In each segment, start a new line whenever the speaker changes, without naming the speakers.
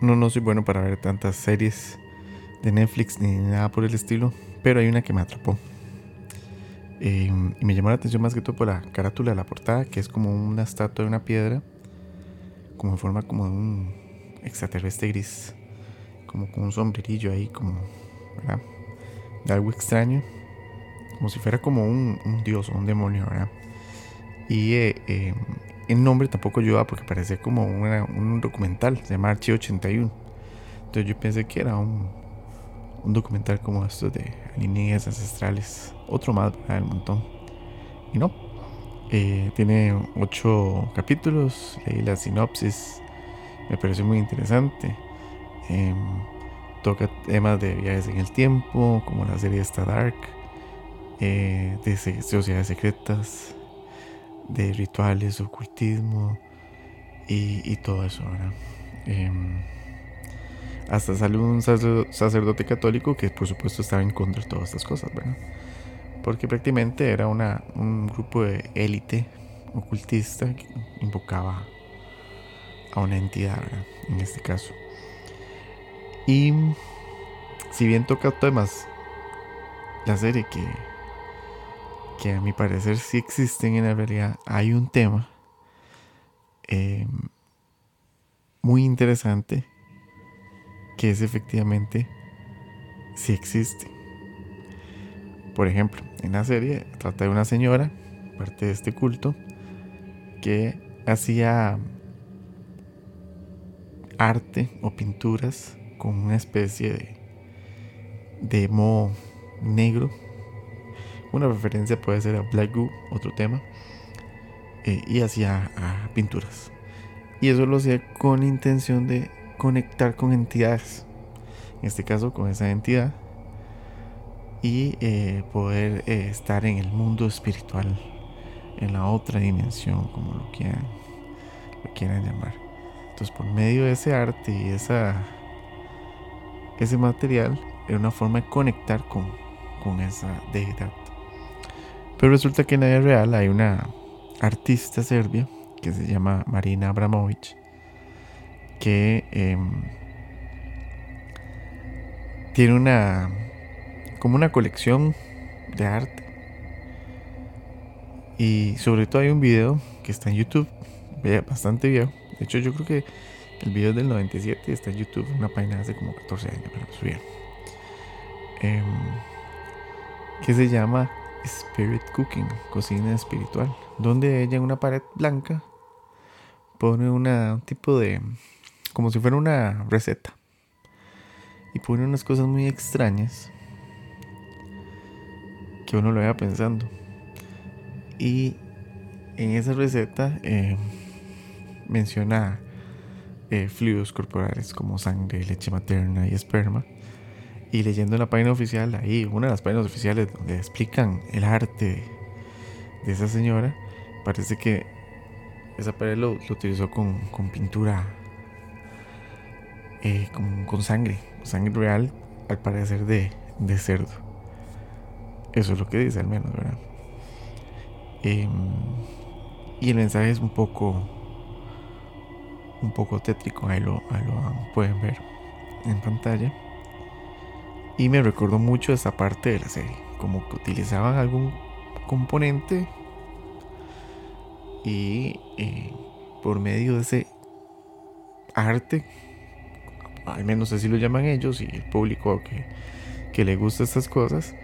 no, no soy bueno para ver tantas series de Netflix ni nada por el estilo, pero hay una que me atrapó. Em, y me llamó la atención más que todo por la carátula de la portada, que es como una estatua de una piedra, como en forma como de un extraterrestre gris, como con un sombrerillo ahí, como, ¿verdad? De algo extraño, como si fuera como un, dios o un demonio, ¿verdad? Y eh, em, el nombre tampoco ayuda porque parece como un documental, se llama Archivo 81. Entonces yo pensé que era un, documental como estos de líneas ancestrales. Otro más, del montón. Y no. Eh, tiene ocho capítulos. Leí la sinopsis. Me pareció muy interesante. Em, toca temas de viajes en el tiempo, como la serie Star Dark. Eh, de sociedades secretas. De rituales, ocultismo. Y, todo eso, ¿verdad? Em, hasta salió un sacerdote católico que por supuesto estaba en contra de todas estas cosas, ¿verdad? Porque prácticamente era una, un grupo de élite ocultista que invocaba a una entidad, ¿verdad? En este caso. Y si bien toca temas, la serie que, que a mi parecer sí existen en la realidad, hay un tema eh, muy interesante que es efectivamente si existe. Por ejemplo, en la serie trata de una señora, parte de este culto, que hacía arte o pinturas con una especie de, de negro. Una referencia puede ser a Black Goo, otro tema. Eh, y hacía ah, pinturas. Y eso lo hacía con intención de conectar con entidades, en este caso con esa entidad, y eh, poder eh, estar en el mundo espiritual, en la otra dimensión, como lo quieran, lo quieran llamar. Entonces, por medio de ese arte y esa, ese material, era una forma de conectar con, con esa deidad. Pero resulta que en la vida real hay una artista serbia que se llama Marina Abramovic que em, tiene una como una colección de arte. Y sobre todo hay un video que está en YouTube bastante viejo. De hecho yo creo que el video es del 97 está en YouTube una página hace como 14 años pero subieron em, que se llama Spirit Cooking cocina espiritual donde ella en una pared blanca pone una, un tipo de como si fuera una receta. Y pone unas cosas muy extrañas que uno lo vaya pensando. Y en esa receta eh, menciona eh, fluidos corporales como sangre, leche materna y esperma. Y leyendo en la página oficial, ahí, una de las páginas oficiales donde explican el arte de esa señora, parece que esa pared lo, utilizó con, con pintura eh, con, sangre, sangre real, al parecer de, cerdo. Eso es lo que dice al menos, ¿verdad? Em, y el mensaje es un poco, un poco tétrico, ahí lo, pueden ver en pantalla. Y me recordó mucho esa parte de la serie, como que utilizaban algún componente y eh, por medio de ese arte al menos así lo llaman ellos y el público que, que le gusta estas cosas,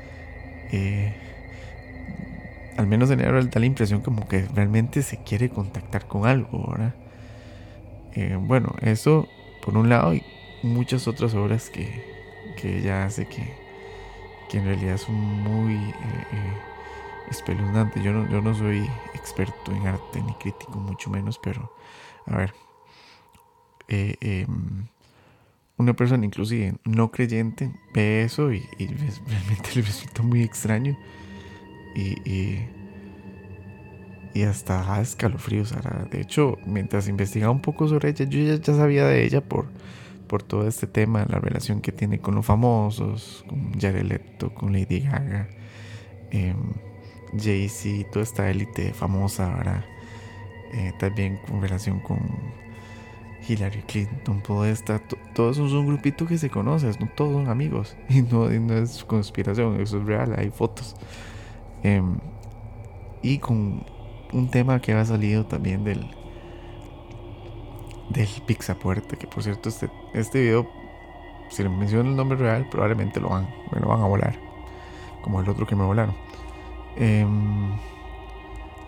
eh, al menos en el da la impresión como que realmente se quiere contactar con algo, ¿verdad? Eh, bueno, eso por un lado y muchas otras obras que, que ella hace que, que en realidad son muy eh, espeluznantes. Yo no, yo no soy experto en arte ni crítico, mucho menos, pero a ver. Eh, em, una persona inclusive no creyente ve eso y, realmente le resulta muy extraño y, y, hasta da escalofríos. De hecho, mientras investigaba un poco sobre ella, yo ya, sabía de ella por, por todo este tema, la relación que tiene con los famosos, con Jared Leto, con Lady Gaga, eh, Jay-Z, toda esta élite famosa, ¿verdad? Eh, también con relación con Hillary Clinton, Podesta, todos son un grupito que se conoce, no todos son amigos. Y no, no es conspiración, eso es real, hay fotos. Em, y con un tema que ha salido también del del Pixapuerte, que por cierto este, este video, si le menciono el nombre real, probablemente lo van, me lo van a volar, como el otro que me volaron. Em,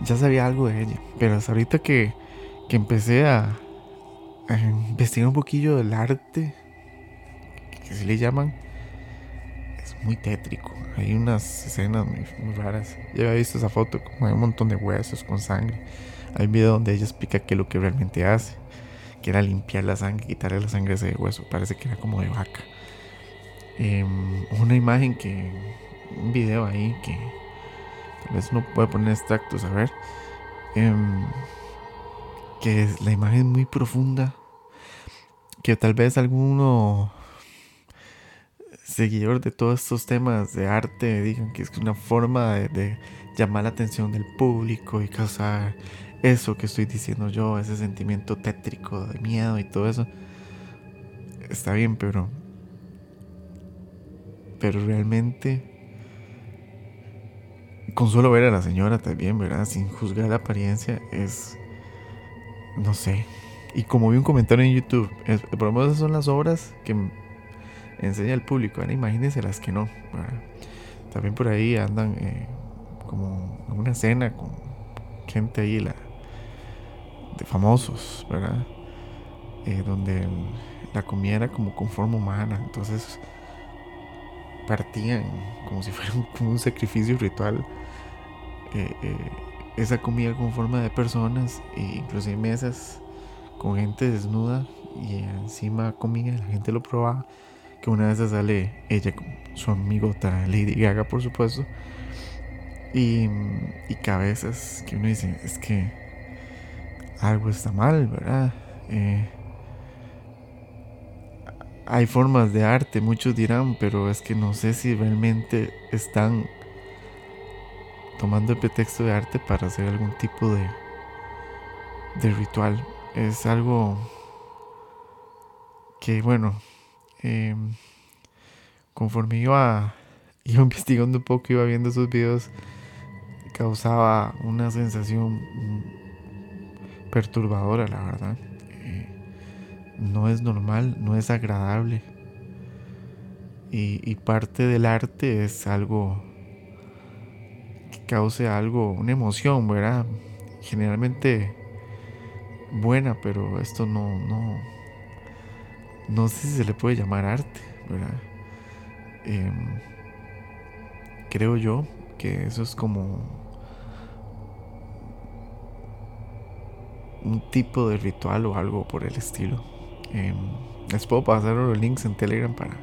ya sabía algo de ella, pero hasta ahorita que, que empecé a, investigar un poquillo del arte, que se le llaman, es muy tétrico. Hay unas escenas muy, raras. Ya había visto esa foto, como hay un montón de huesos con sangre. Hay un video donde ella explica qué es lo que realmente hace, que era limpiar la sangre, quitarle la sangre a ese hueso. Parece que era como de vaca. Em, una imagen que, un video ahí que tal vez uno puede poner extractos, a ver. Em, que la imagen es muy profunda, que tal vez alguno seguidor de todos estos temas de arte digan que es una forma de, llamar la atención del público y causar eso que estoy diciendo yo, ese sentimiento tétrico de miedo y todo eso. Está bien, pero pero realmente con solo ver a la señora también, ¿verdad? Sin juzgar la apariencia es no sé. Y como vi un comentario en YouTube, por lo menos esas son las obras que enseña al público. imagínense las que no. También por ahí andan eh, como en una cena con gente ahí la, de famosos, ¿verdad? Eh, donde la comida era como con forma humana. Entonces partían como si fuera un, un sacrificio ritual. Eh, esa comida con forma de personas, e inclusive mesas con gente desnuda y encima comida, la gente lo probaba, que una vez sale ella con su amigota Lady Gaga por supuesto, y, y cabezas que uno dice, es que algo está mal, ¿verdad? Eh, hay formas de arte, muchos dirán, pero es que no sé si realmente están tomando el pretexto de arte para hacer algún tipo de, de ritual. Es algo que, bueno, em, conforme iba, iba investigando un poco, iba viendo esos videos, causaba una sensación perturbadora, la verdad. Eh, no es normal, no es agradable. y parte del arte es algo cause algo, una emoción, ¿verdad? Generalmente buena, pero esto no, no, no sé si se le puede llamar arte, ¿verdad? Em, creo yo que eso es como un tipo de ritual o algo por el estilo. Em, les puedo pasar los links en Telegram para,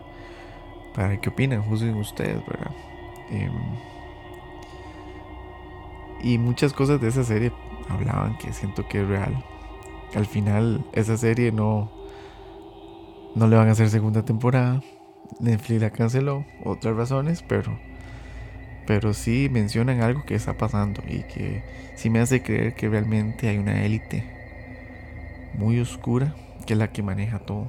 para que opinen, juzguen ustedes, ¿verdad? Em, y muchas cosas de esa serie hablaban que siento que es real. Al final esa serie no, no le van a hacer segunda temporada. Netflix la canceló, otras razones, pero, pero sí mencionan algo que está pasando y que sí me hace creer que realmente hay una élite muy oscura que es la que maneja todo.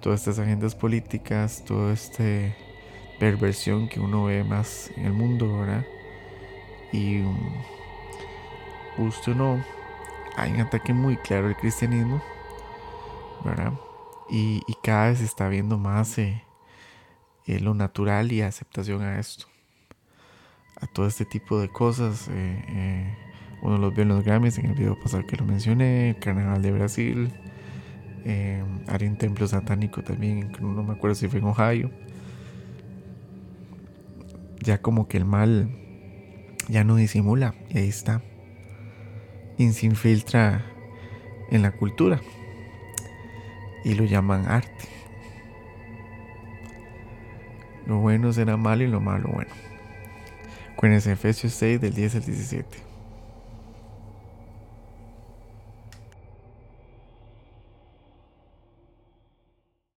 Todas estas agendas políticas, toda esta perversión que uno ve más en el mundo, ¿verdad? Y usted no, hay un ataque muy claro al cristianismo, ¿verdad? Y, cada vez se está viendo más eh, eh, lo natural y aceptación a esto, a todo este tipo de cosas. Eh, uno los vio en los Grammys, en el video pasado que lo mencioné, Carnaval de Brasil, eh, hay un templo satánico también, no me acuerdo si fue en Ohio. Ya como que el mal ya no disimula y ahí está. Y se infiltra en la cultura y lo llaman arte. Lo bueno será malo y lo malo bueno. Acuérdense Efesios 6 del 10 al 17.